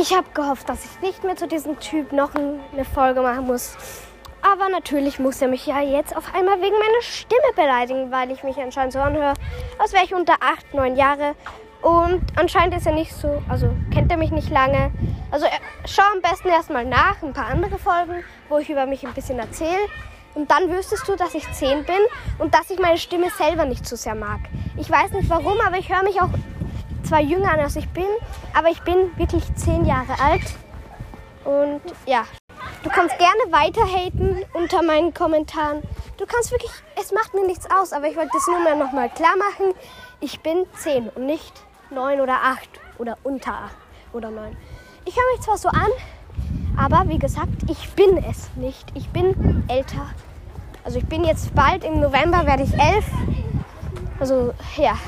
Ich habe gehofft, dass ich nicht mehr zu diesem Typ noch eine Folge machen muss. Aber natürlich muss er mich ja jetzt auf einmal wegen meiner Stimme beleidigen, weil ich mich anscheinend so anhöre, als wäre ich unter 8, 9 Jahre. Und anscheinend ist er nicht so, also kennt er mich nicht lange. Also schau am besten erstmal nach, ein paar andere Folgen, wo ich über mich ein bisschen erzähle. Und dann wüsstest du, dass ich 10 bin und dass ich meine Stimme selber nicht so sehr mag. Ich weiß nicht warum, aber ich höre mich auch zwar jünger als ich bin, aber ich bin wirklich 10 Jahre alt. Und ja, du kannst gerne weiter haten unter meinen Kommentaren. Du kannst wirklich, es macht mir nichts aus, aber ich wollte das nur mal nochmal klar machen. Ich bin 10 und nicht 9 oder 8 oder unter 8 oder 9. Ich höre mich zwar so an, aber wie gesagt, ich bin es nicht. Ich bin älter. Also ich bin jetzt bald im November werde ich 11. Also ja,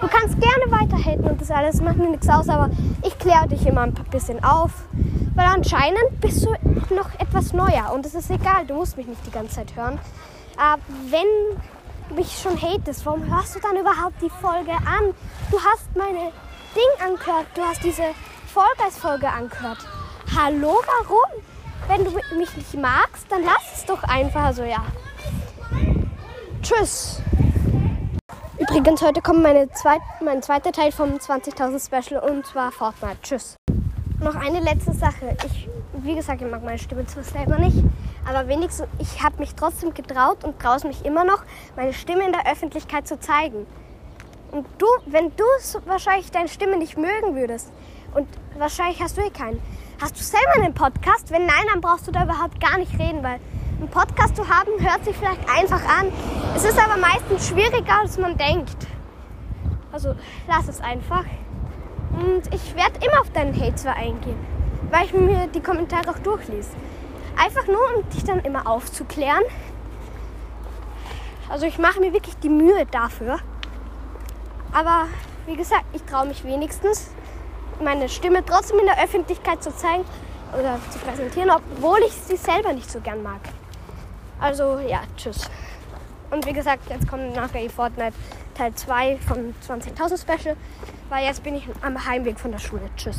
du kannst gerne weiterhaten und das alles macht mir nichts aus, aber ich kläre dich immer ein bisschen auf, weil anscheinend bist du noch etwas neuer und es ist egal, du musst mich nicht die ganze Zeit hören. Aber wenn du mich schon hatest, warum hörst du dann überhaupt die Folge an? Du hast meine Ding angehört, du hast diese Vollgeist-Folge angehört. Hallo, warum? Wenn du mich nicht magst, dann lass es doch einfach. Also ja. Tschüss. Übrigens, heute kommt meine zweit, mein zweiter Teil vom 20.000 Special und zwar Fortnite. Tschüss. Noch eine letzte Sache. Ich, wie gesagt, ich mag meine Stimme zwar selber nicht, aber wenigstens, ich habe mich trotzdem getraut und traue mich immer noch, meine Stimme in der Öffentlichkeit zu zeigen. Und du, wenn du wahrscheinlich deine Stimme nicht mögen würdest, und wahrscheinlich hast du eh keinen, hast du selber einen Podcast? Wenn nein, dann brauchst du da überhaupt gar nicht reden, weil ein Podcast zu haben hört sich vielleicht einfach an. Es ist aber meistens schwieriger, als man denkt. Also lass es einfach. Und ich werde immer auf deinen Hate eingehen, weil ich mir die Kommentare auch durchlese. Einfach nur, um dich dann immer aufzuklären. Also ich mache mir wirklich die Mühe dafür. Aber wie gesagt, ich traue mich wenigstens, meine Stimme trotzdem in der Öffentlichkeit zu zeigen oder zu präsentieren, obwohl ich sie selber nicht so gern mag. Also ja, tschüss. Und wie gesagt, jetzt kommt nachher die Fortnite Teil 2 vom 20.000 Special, weil jetzt bin ich am Heimweg von der Schule. Tschüss.